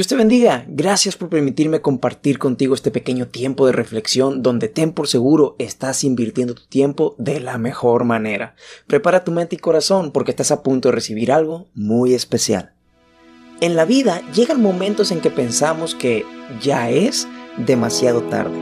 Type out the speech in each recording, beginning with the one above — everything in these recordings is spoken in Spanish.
Dios te bendiga. Gracias por permitirme compartir contigo este pequeño tiempo de reflexión donde ten por seguro estás invirtiendo tu tiempo de la mejor manera. Prepara tu mente y corazón porque estás a punto de recibir algo muy especial. En la vida llegan momentos en que pensamos que ya es demasiado tarde.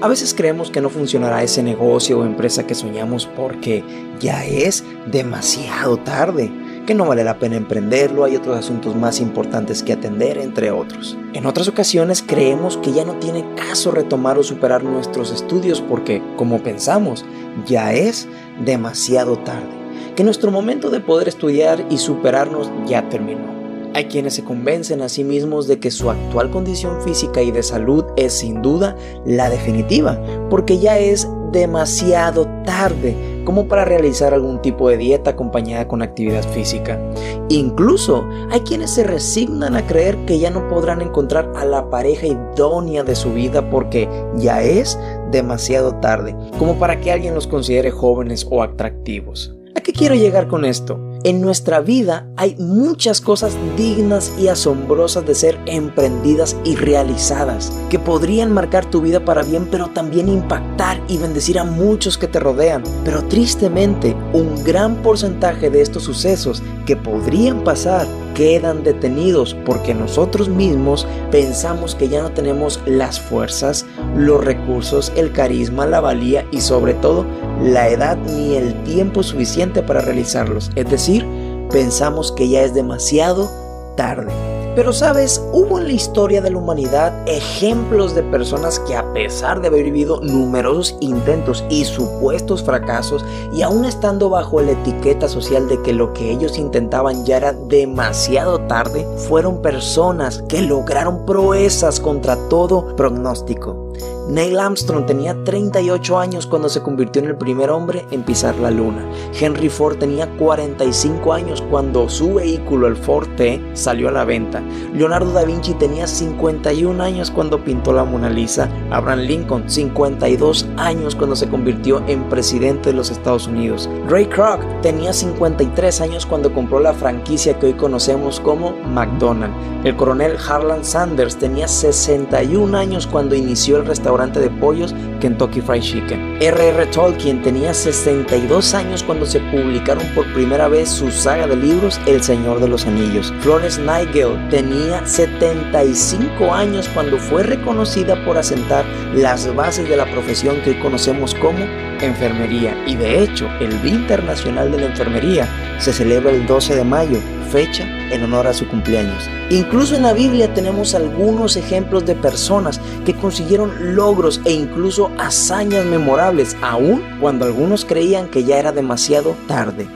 A veces creemos que no funcionará ese negocio o empresa que soñamos porque ya es demasiado tarde que no vale la pena emprenderlo, hay otros asuntos más importantes que atender, entre otros. En otras ocasiones creemos que ya no tiene caso retomar o superar nuestros estudios porque, como pensamos, ya es demasiado tarde, que nuestro momento de poder estudiar y superarnos ya terminó. Hay quienes se convencen a sí mismos de que su actual condición física y de salud es sin duda la definitiva, porque ya es demasiado tarde como para realizar algún tipo de dieta acompañada con actividad física. Incluso hay quienes se resignan a creer que ya no podrán encontrar a la pareja idónea de su vida porque ya es demasiado tarde, como para que alguien los considere jóvenes o atractivos. ¿A qué quiero llegar con esto? En nuestra vida hay muchas cosas dignas y asombrosas de ser emprendidas y realizadas, que podrían marcar tu vida para bien, pero también impactar y bendecir a muchos que te rodean. Pero tristemente, un gran porcentaje de estos sucesos que podrían pasar quedan detenidos porque nosotros mismos pensamos que ya no tenemos las fuerzas, los recursos, el carisma, la valía y sobre todo la edad ni el tiempo suficiente para realizarlos. Es decir, pensamos que ya es demasiado tarde. Pero sabes, hubo en la historia de la humanidad ejemplos de personas que a pesar de haber vivido numerosos intentos y supuestos fracasos y aún estando bajo la etiqueta social de que lo que ellos intentaban ya era demasiado tarde, fueron personas que lograron proezas contra todo pronóstico. Neil Armstrong tenía 38 años cuando se convirtió en el primer hombre en pisar la luna. Henry Ford tenía 45 años cuando su vehículo, el Ford T, salió a la venta. Leonardo da Vinci tenía 51 años cuando pintó la Mona Lisa. Abraham Lincoln, 52 años cuando se convirtió en presidente de los Estados Unidos. Ray Kroc tenía 53 años cuando compró la franquicia que hoy conocemos como McDonald's. El coronel Harlan Sanders tenía 61 años cuando inició el restaurante de pollos Kentucky Fried Chicken. R.R. Tolkien tenía 62 años cuando se publicaron por primera vez su saga de libros El Señor de los Anillos. Florence Nightingale tenía 75 años cuando fue reconocida por asentar las bases de la profesión que hoy conocemos como enfermería. Y de hecho, el Día Internacional de la Enfermería se celebra el 12 de mayo fecha en honor a su cumpleaños. Incluso en la Biblia tenemos algunos ejemplos de personas que consiguieron logros e incluso hazañas memorables, aun cuando algunos creían que ya era demasiado tarde.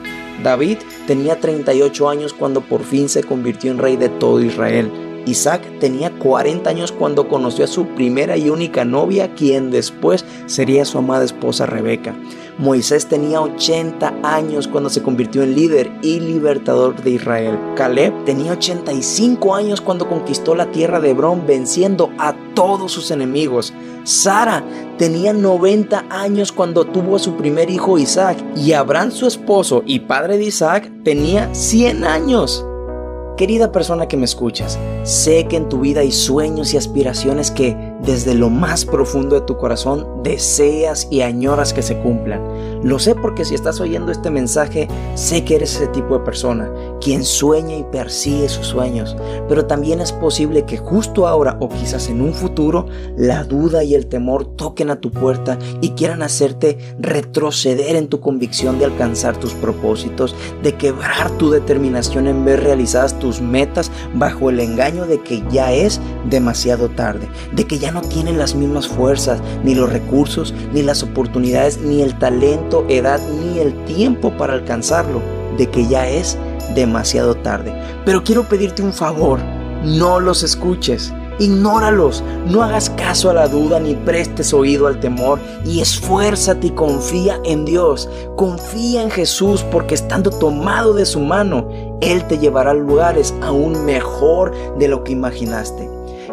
David tenía 38 años cuando por fin se convirtió en rey de todo Israel. Isaac tenía 40 años cuando conoció a su primera y única novia, quien después sería su amada esposa Rebeca. Moisés tenía 80 años cuando se convirtió en líder y libertador de Israel. Caleb tenía 85 años cuando conquistó la tierra de Hebrón venciendo a todos sus enemigos. Sara tenía 90 años cuando tuvo a su primer hijo Isaac y Abraham su esposo y padre de Isaac tenía 100 años. Querida persona que me escuchas, sé que en tu vida hay sueños y aspiraciones que desde lo más profundo de tu corazón deseas y añoras que se cumplan. Lo sé porque si estás oyendo este mensaje, sé que eres ese tipo de persona, quien sueña y persigue sus sueños, pero también es posible que justo ahora o quizás en un futuro, la duda y el temor toquen a tu puerta y quieran hacerte retroceder en tu convicción de alcanzar tus propósitos, de quebrar tu determinación en ver realizadas tus metas bajo el engaño de que ya es demasiado tarde, de que ya no tienen las mismas fuerzas, ni los recursos, ni las oportunidades, ni el talento, edad, ni el tiempo para alcanzarlo, de que ya es demasiado tarde. Pero quiero pedirte un favor, no los escuches. Ignóralos, no hagas caso a la duda ni prestes oído al temor y esfuérzate y confía en Dios. Confía en Jesús porque estando tomado de su mano, Él te llevará a lugares aún mejor de lo que imaginaste.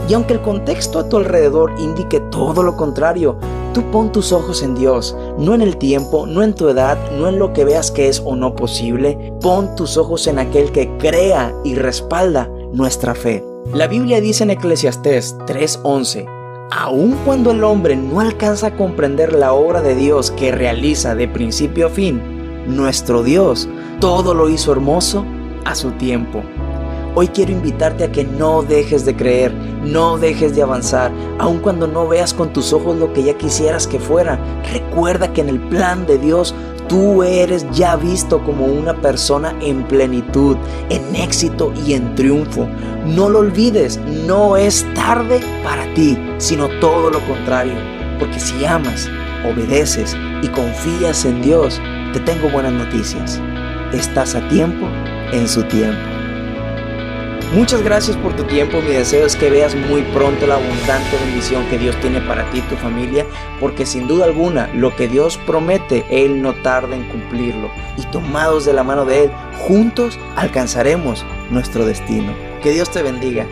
Y aunque el contexto a tu alrededor indique todo lo contrario, tú pon tus ojos en Dios, no en el tiempo, no en tu edad, no en lo que veas que es o no posible, pon tus ojos en aquel que crea y respalda nuestra fe. La Biblia dice en Eclesiastés 3:11, aun cuando el hombre no alcanza a comprender la obra de Dios que realiza de principio a fin, nuestro Dios todo lo hizo hermoso a su tiempo. Hoy quiero invitarte a que no dejes de creer, no dejes de avanzar, aun cuando no veas con tus ojos lo que ya quisieras que fuera. Recuerda que en el plan de Dios tú eres ya visto como una persona en plenitud, en éxito y en triunfo. No lo olvides, no es tarde para ti, sino todo lo contrario. Porque si amas, obedeces y confías en Dios, te tengo buenas noticias. Estás a tiempo en su tiempo. Muchas gracias por tu tiempo. Mi deseo es que veas muy pronto la abundante bendición que Dios tiene para ti y tu familia, porque sin duda alguna lo que Dios promete, Él no tarda en cumplirlo. Y tomados de la mano de Él, juntos alcanzaremos nuestro destino. Que Dios te bendiga.